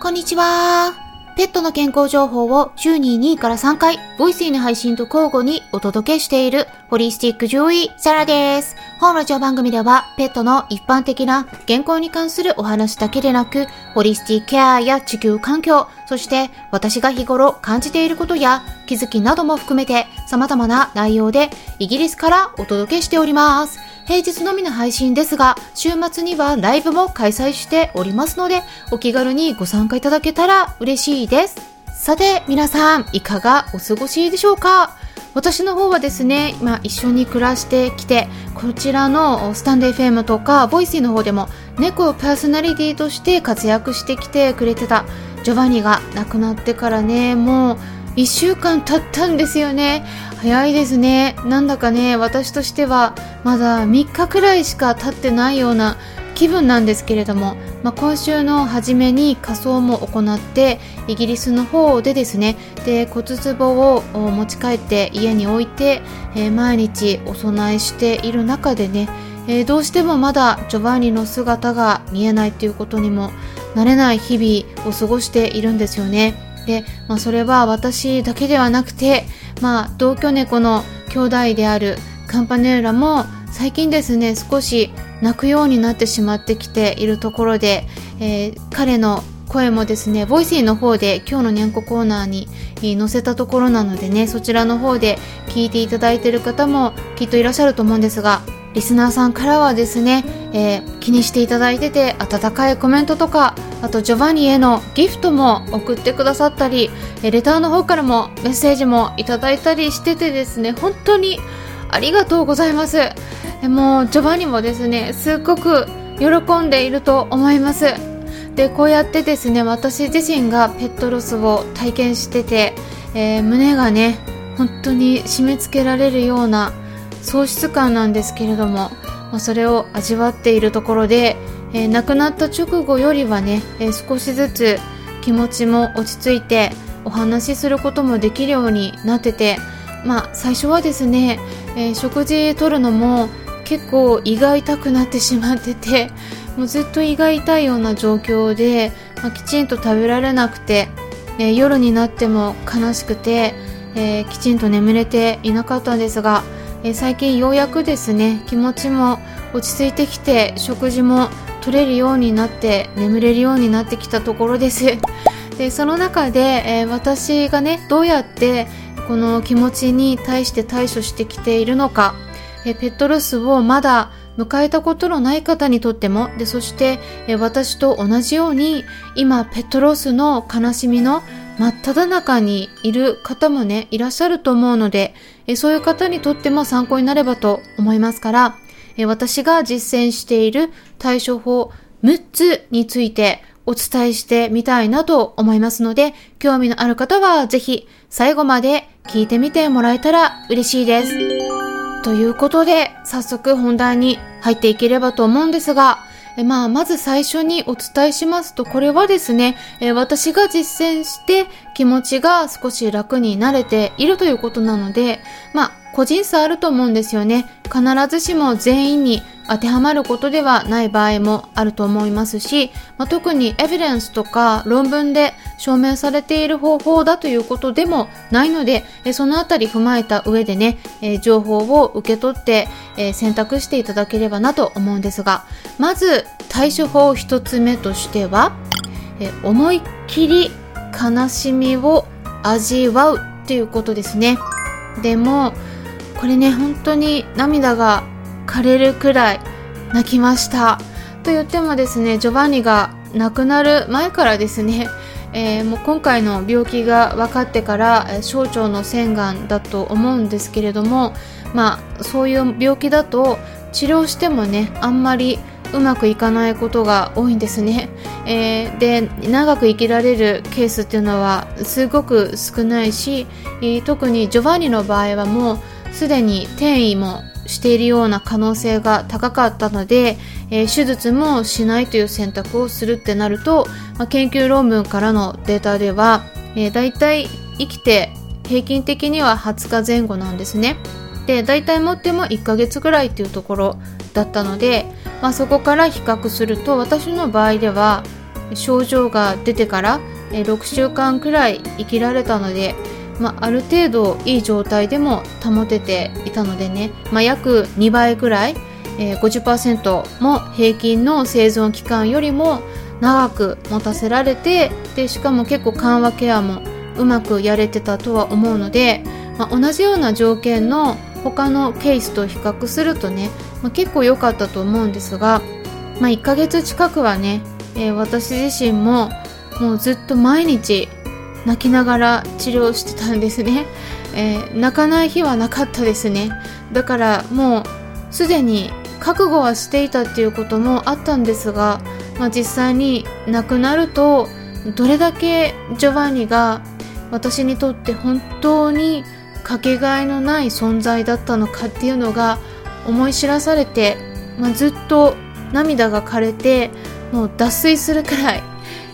こんにちは。ペットの健康情報を週に2から3回、ボイスイの配信と交互にお届けしている、ホリスティック獣医、サラです。本ラジオ番組では、ペットの一般的な健康に関するお話だけでなく、ホリスティックケアや地球環境、そして私が日頃感じていることや気づきなども含めて様々な内容でイギリスからお届けしております。平日のみの配信ですが、週末にはライブも開催しておりますので、お気軽にご参加いただけたら嬉しいです。さて、皆さん、いかがお過ごしでしょうか？私の方はですね、今一緒に暮らしてきて、こちらのスタンデー FM とか、 Voicy の方でも、猫をパーソナリティとして活躍してきてくれてたジョバニが亡くなってからね、もう1週間経ったんですよね。早いですね。なんだかね、私としてはまだ3日くらいしか経ってないような気分なんですけれども、まあ、今週の初めに仮装も行ってイギリスの方でですねで骨壺を持ち帰って家に置いて、えー、毎日お供えしている中でね、えー、どうしてもまだジョバンニの姿が見えないということにもなれない日々を過ごしているんですよね。で、まあ、それは私だけではなくて、まあ、同居猫の兄弟であるカンパネーラも最近ですね少し鳴くようになってしまってきているところで、えー、彼の声もですね、 Voicy の方で今日のにゃんこコーナーに載せたところなのでね、そちらの方で聞いていただいている方もきっといらっしゃると思うんですが、リスナーさんからはですね、えー、気にしていただいてて温かいコメントとかあとジョバニへのギフトも送ってくださったりレターの方からもメッセージもいただいたりしててですね本当にありがとうございます。もうジョバニもですねすっごく喜んでいると思います。でこうやってですね私自身がペットロスを体験してて、えー、胸がね本当に締め付けられるような喪失感なんですけれども、まあ、それを味わっているところで、えー、亡くなった直後よりはね、えー、少しずつ気持ちも落ち着いてお話しすることもできるようになっててまあ最初はですね、えー、食事とるのも結構胃が痛くなってしまっててもうずっと胃が痛いような状況で、まあ、きちんと食べられなくて、えー、夜になっても悲しくて、えー、きちんと眠れていなかったんですが、えー、最近ようやくですね気持ちも落ち着いてきて食事も取れるようになって眠れるようになってきたところです。でその中で、え私がねどうやってこの気持ちに対して対処してきているのかえペットロスをまだ迎えたことのない方にとっても、で、そして、え私と同じように、今、ペットロスの悲しみの真っ只中にいる方もね、いらっしゃると思うので、えそういう方にとっても参考になればと思いますから、え私が実践している対処法6つについてお伝えしてみたいなと思いますので、興味のある方はぜひ最後まで聞いてみてもらえたら嬉しいです。ということで、早速本題に入っていければと思うんですが、えまあ、まず最初にお伝えしますと、これはですね、え私が実践して気持ちが少し楽になれているということなので、まあ、個人差あると思うんですよね。必ずしも全員に当てはまることではない場合もあると思いますし、まあ、特にエビデンスとか論文で証明されている方法だということでもないので、えそのあたり踏まえた上でね、え情報を受け取って、え選択していただければなと思うんですが、まず対処法一つ目としては、え思いっきり悲しみを味わうっていうことですね。でも、これね本当に涙が枯れるくらい泣きました。と言ってもですねジョバンニが亡くなる前からですね、えー、もう今回の病気が分かってから小腸の洗顔だと思うんですけれどもまあそういう病気だと治療してもねあんまりうまくいかないことが多いんですね、えー、で長く生きられるケースっていうのはすごく少ないし、特にジョバンニの場合はもうすでに転移もしているような可能性が高かったので、えー、手術もしないという選択をするってなると、まあ、研究論文からのデータでは、えー、大体生きて平均的には20日前後なんですね。で大体持っても1ヶ月ぐらいっていうところだったので、まあ、そこから比較すると私の場合では症状が出てから、6週間くらい生きられたので、まあ、ある程度いい状態でも保てていたのでね、まあ、約2倍くらい、えー、50%も平均の生存期間よりも長く持たせられてでしかも結構緩和ケアもうまくやれてたとは思うので、まあ、同じような条件の他のケースと比較するとね、まあ、結構良かったと思うんですが、まあ、1ヶ月近くはね、えー、私自身ももうずっと毎日泣きながら治療してたんですね、えー、泣かない日はなかったですね。だからもうすでに覚悟はしていたっていうこともあったんですが、まあ、実際に亡くなるとどれだけジョバンニが私にとって本当にかけがえのない存在だったのかっていうのが思い知らされて、まあ、ずっと涙が枯れてもう脱水するくらい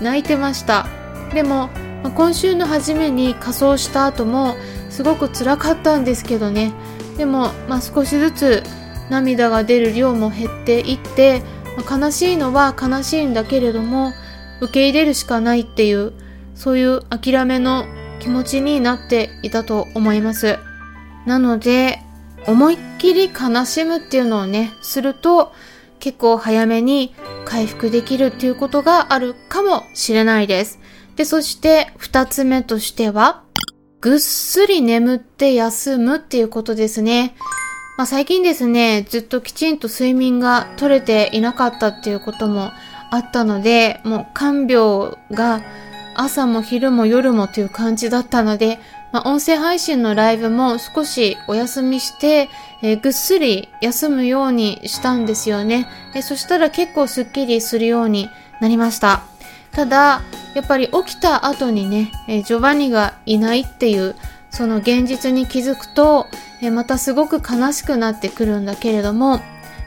泣いてました。でも、ま、今週の初めに仮装した後もすごく辛かったんですけどね。でも、まあ、少しずつ涙が出る量も減っていって、まあ、悲しいのは悲しいんだけれども受け入れるしかないっていうそういう諦めの気持ちになっていたと思います。なので思いっきり悲しむっていうのをねすると結構早めに回復できるっていうことがあるかもしれないです。でそして二つ目としてはぐっすり眠って休むっていうことですねまあ、最近ですね、ずっときちんと睡眠が取れていなかったっていうこともあったので、もう看病が朝も昼も夜もという感じだったので、まあ、音声配信のライブも少しお休みして、えー、ぐっすり休むようにしたんですよね、そしたら結構スッキリするようになりました。ただ、やっぱり起きた後にね、えー、ジョバニがいないっていうその現実に気づくと、えまたすごく悲しくなってくるんだけれども、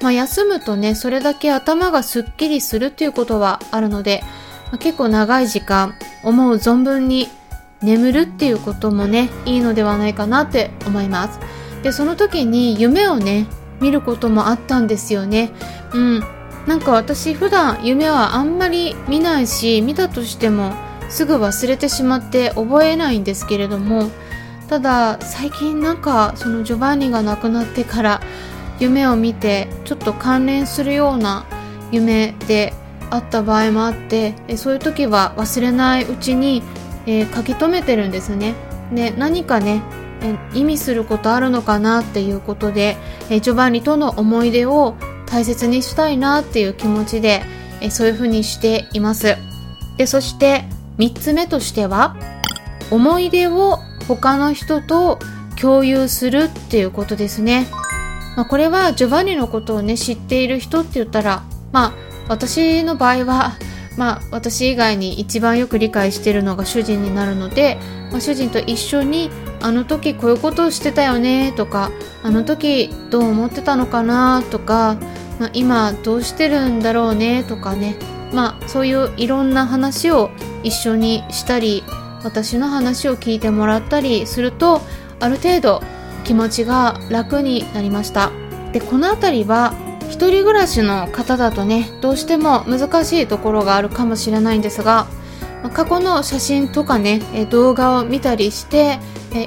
まあ、休むとね、それだけ頭がすっきりするっていうことはあるので、まあ、結構長い時間、思う存分に眠るっていうこともね、いいのではないかなって思います。で、その時に夢をね、見ることもあったんですよね。うん。なんか私普段夢はあんまり見ないし、見たとしてもすぐ忘れてしまって覚えないんですけれども、ただ最近なんかそのジョバンニが亡くなってから夢を見てちょっと関連するような夢であった場合もあってそういう時は忘れないうちに、えー、書き留めてるんですね。で何かね意味することあるのかなっていうことで、えジョバンニとの思い出を大切にしたいなっていう気持ちで、えそういうふうにしていますでそして3つ目としては思い出を他の人と共有するっていうことですね。まあ、これはジョバンニのことをね知っている人って言ったらまあ私の場合はまあ私以外に一番よく理解しているのが主人になるので、まあ、主人と一緒にあの時こういうことをしてたよねとかあの時どう思ってたのかなとか、まあ、今どうしてるんだろうねとかね。まあそういういろんな話を一緒にしたり私の話を聞いてもらったりするとある程度気持ちが楽になりました。でこの辺りは一人暮らしの方だとねどうしても難しいところがあるかもしれないんですが過去の写真とかね動画を見たりして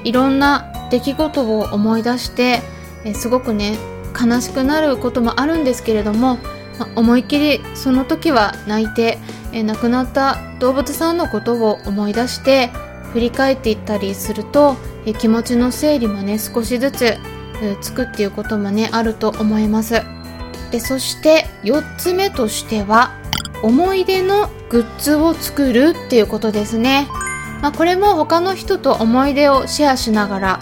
いろんな出来事を思い出してすごくね悲しくなることもあるんですけれども思いっきりその時は泣いて亡くなった動物さんのことを思い出して振り返っていったりすると気持ちの整理もね少しずつつくっていうこともねあると思います。でそして4つ目としては思い出のグッズを作るっていうことですね。まあ、これも他の人と思い出をシェアしながら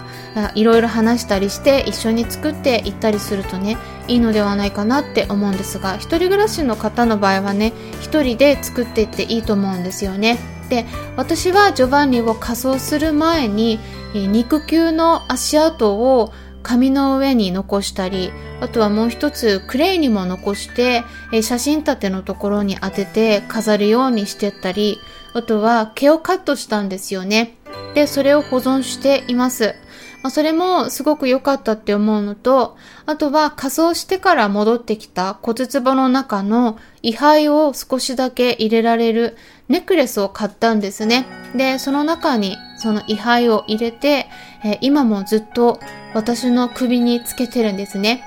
いろいろ話したりして一緒に作っていったりするとねいいのではないかなって思うんですが一人暮らしの方の場合はね一人で作っていっていいと思うんですよね。で私はジョバンニを仮装する前に肉球の足跡を紙の上に残したりあとはもう一つクレイにも残して写真立てのところに当てて飾るようにしてったりあとは毛をカットしたんですよね。で、それを保存しています。まあ、それもすごく良かったって思うのと、あとは仮装してから戻ってきた骨壺の中の位牌を少しだけ入れられるネックレスを買ったんですね。で、その中にその位牌を入れて、えー、今もずっと私の首につけてるんですね。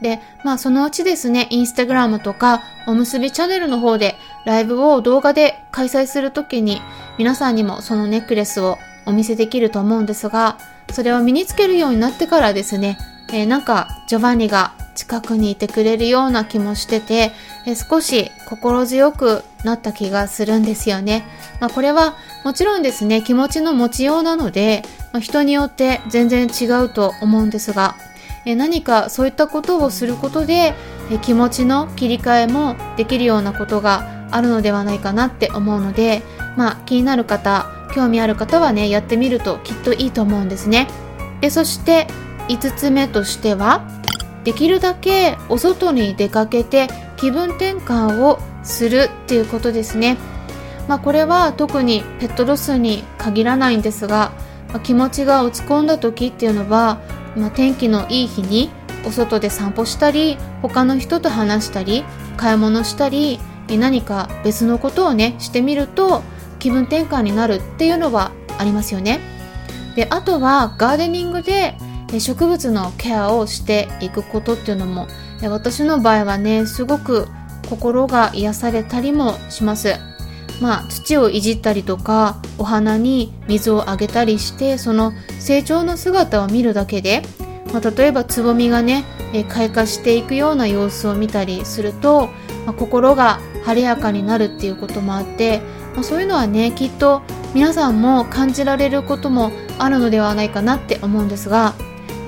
で、まあそのうちですね、インスタグラムとかおむすびチャンネルの方でライブを動画で開催するときに皆さんにもそのネックレスをお見せできると思うんですが、それを身につけるようになってからですね、えー、なんかジョバンニが近くにいてくれるような気もしてて、え、少し心強くなった気がするんですよね。まあ、これはもちろんですね、気持ちの持ちようなので、まあ、人によって全然違うと思うんですが、え、何かそういったことをすることで、え気持ちの切り替えもできるようなことがあるのではないかなって思うので、まあ、気になる方、興味ある方はね、やってみるときっといいと思うんですね。で、そして5つ目としては、できるだけお外に出かけて気分転換をするっていうことですね。まあ、これは特にペットロスに限らないんですが、まあ、気持ちが落ち込んだ時っていうのは、まあ、天気のいい日にお外で散歩したり他の人と話したり買い物したり何か別のことをねしてみると気分転換になるっていうのはありますよね。であとはガーデニングで植物のケアをしていくことっていうのも私の場合はねすごく心が癒されたりもします。まあ土をいじったりとかお花に水をあげたりしてその成長の姿を見るだけで、まあ、例えばつぼみがね開花していくような様子を見たりすると、まあ、心が晴れやかになるっていうこともあって、まあ、そういうのはねきっと皆さんも感じられることもあるのではないかなって思うんですが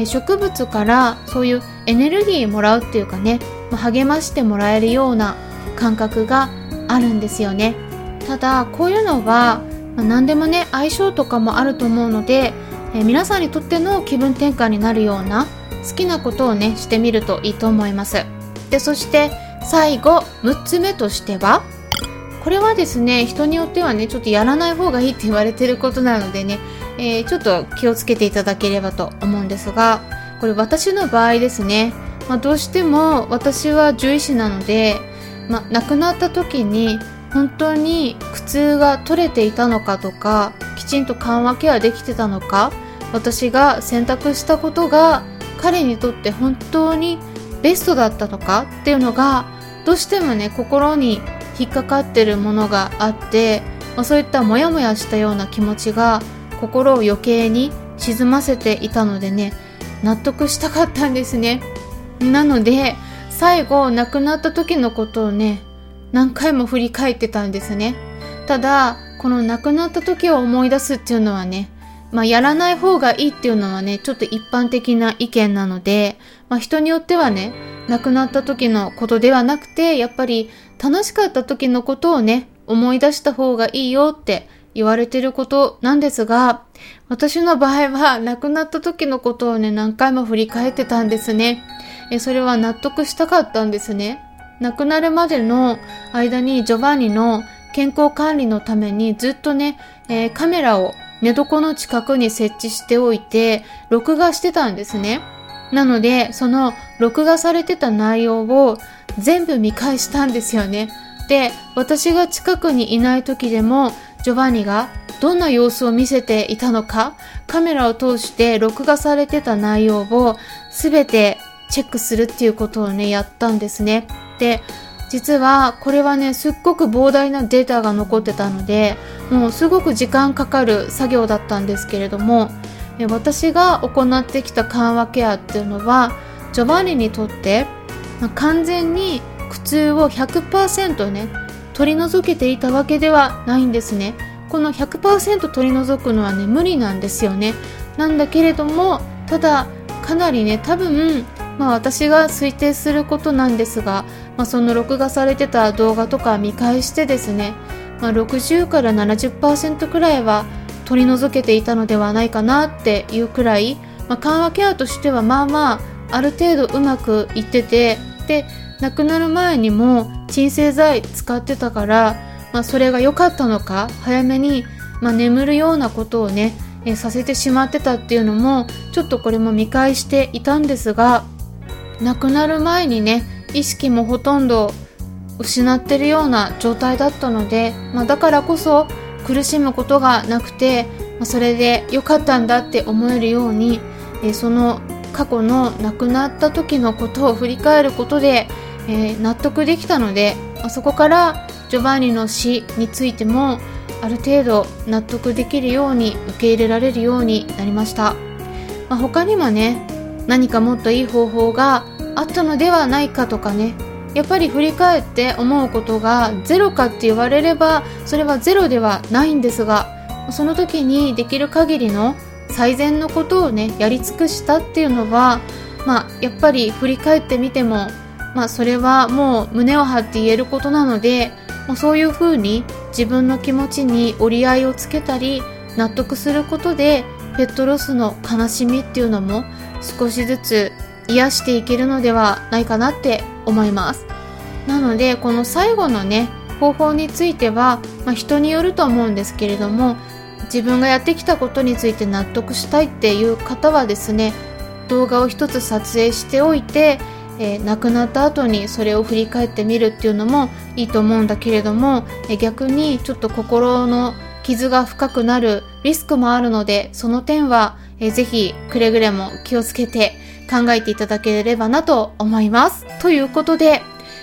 植物からそういうエネルギーもらうっていうかね、励ましてもらえるような感覚があるんですよね。ただこういうのは、何でもね相性とかもあると思うので、皆さんにとっての気分転換になるような好きなことをねしてみるといいと思います。でそして最後6つ目としてはこれはですね人によってはねちょっとやらない方がいいって 言われてることなのでね、えー、ちょっと気をつけていただければと思うんですがこれ私の場合ですね、まあ、どうしても私は獣医師なので、まあ、亡くなった時に本当に苦痛が取れていたのかとかきちんと緩和ケアできてたのか私が選択したことが彼にとって本当にベストだったのかっていうのがどうしてもね心に引っかかってるものがあって、まあ、そういったモヤモヤしたような気持ちが心を余計に沈ませていたのでね納得したかったんですね。なので最後亡くなった時のことをね何回も振り返ってたんですね。ただこの亡くなった時を思い出すっていうのはねまあ、やらない方がいいっていうのはね、ちょっと一般的な意見なので、まあ、人によってはね、亡くなった時のことではなくて、やっぱり楽しかった時のことをね、思い出した方がいいよって言われてることなんですが、私の場合は亡くなった時のことをね、何回も振り返ってたんですね。えそれは納得したかったんですね。亡くなるまでの間にジョバンニの健康管理のためにずっとね、えー、カメラを寝床の近くに設置しておいて、録画してたんですね。なので、その録画されてた内容を全部見返したんですよね。で、私が近くにいない時でも、ジョバンニがどんな様子を見せていたのか、カメラを通して録画されてた内容を全てチェックするっていうことをね、やったんですね。で、実はこれはね、すっごく膨大なデータが残ってたので、もうすごく時間かかる作業だったんですけれども、私が行ってきた緩和ケアっていうのは、ジョバンニにとって、まあ、完全に苦痛を100%ね、取り除けていたわけではないんですね。この100%取り除くのはね、無理なんですよね。なんだけれども、ただ、かなりね、多分、まあ私が推定することなんですが、まあ、その録画されてた動画とか見返してですね、まあ、60から70%くらいは取り除けていたのではないかなっていうくらい、まあ、緩和ケアとしてはまあまあある程度うまくいっててで亡くなる前にも鎮静剤使ってたから、まあ、それが良かったのか早めに、まあ、眠るようなことをねえさせてしまってたっていうのもちょっとこれも見返していたんですが亡くなる前にね意識もほとんど失ってるような状態だったので、まあ、だからこそ苦しむことがなくて、まあ、それで良かったんだって思えるように、え、その過去の亡くなった時のことを振り返ることで、えー、納得できたので、そこからジョバンニの死についてもある程度納得できるように受け入れられるようになりました、まあ、他にもね何かもっといい方法があったのではないかとかねやっぱり振り返って思うことがゼロかって言われればそれはゼロではないんですがその時にできる限りの最善のことをねやり尽くしたっていうのはまあやっぱり振り返ってみてもまあそれはもう胸を張って言えることなのでもうそういうふうに自分の気持ちに折り合いをつけたり納得することでペットロスの悲しみっていうのも少しずつ癒していけるのではないかなって思います。なのでこの最後のね方法については、まあ、人によると思うんですけれども自分がやってきたことについて納得したいっていう方はですね動画を一つ撮影しておいてえー、亡くなった後にそれを振り返ってみるっていうのもいいと思うんだけれども、えー、逆にちょっと心の傷が深くなるリスクもあるのでその点は、えー、ぜひくれぐれも気をつけて考えていただければなと思います。ということで、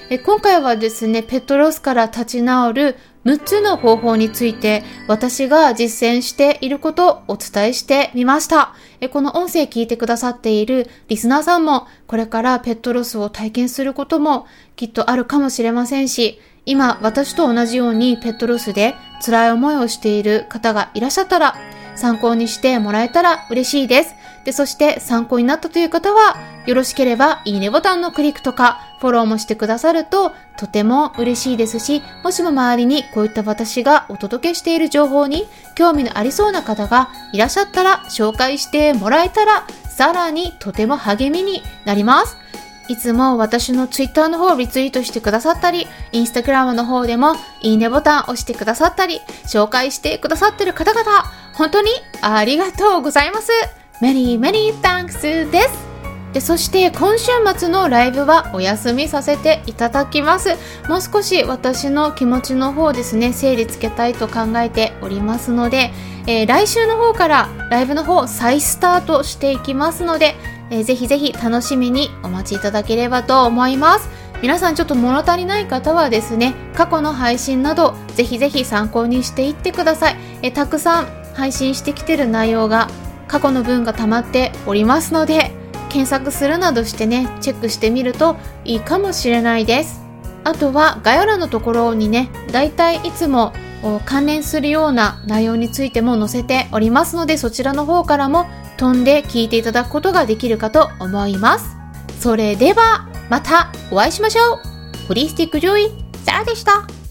え今回はですね、ペットロスから立ち直る6つの方法について私が実践していることをお伝えしてみました。この音声聞いてくださっているリスナーさんもこれからペットロスを体験することもきっとあるかもしれませんし、今私と同じようにペットロスで辛い思いをしている方がいらっしゃったら参考にしてもらえたら嬉しいです。で、そして参考になったという方は、よろしければいいねボタンのクリックとか、フォローもしてくださるととても嬉しいですし、もしも周りにこういった私がお届けしている情報に興味のありそうな方がいらっしゃったら紹介してもらえたら、さらにとても励みになります。いつも私の Twitter の方をリツイートしてくださったり、Instagram の方でもいいねボタンを押してくださったり、紹介してくださってる方々、本当にありがとうございます。Many, many thanks です。でそして今週末のライブはお休みさせていただきます。もう少し私の気持ちの方ですね整理つけたいと考えておりますので、えー、来週の方からライブの方再スタートしていきますので、えー、ぜひぜひ楽しみにお待ちいただければと思います。皆さんちょっと物足りない方はですね過去の配信などぜひぜひ参考にしていってください。えたくさん配信してきてる内容が過去の分が溜まっておりますので検索するなどしてねチェックしてみるといいかもしれないです。あとは概要欄のところにねだいたいいつも関連するような内容についても載せておりますのでそちらの方からも飛んで聞いていただくことができるかと思います。それではまたお会いしましょう。ホリスティック・ジョイ・サラでした。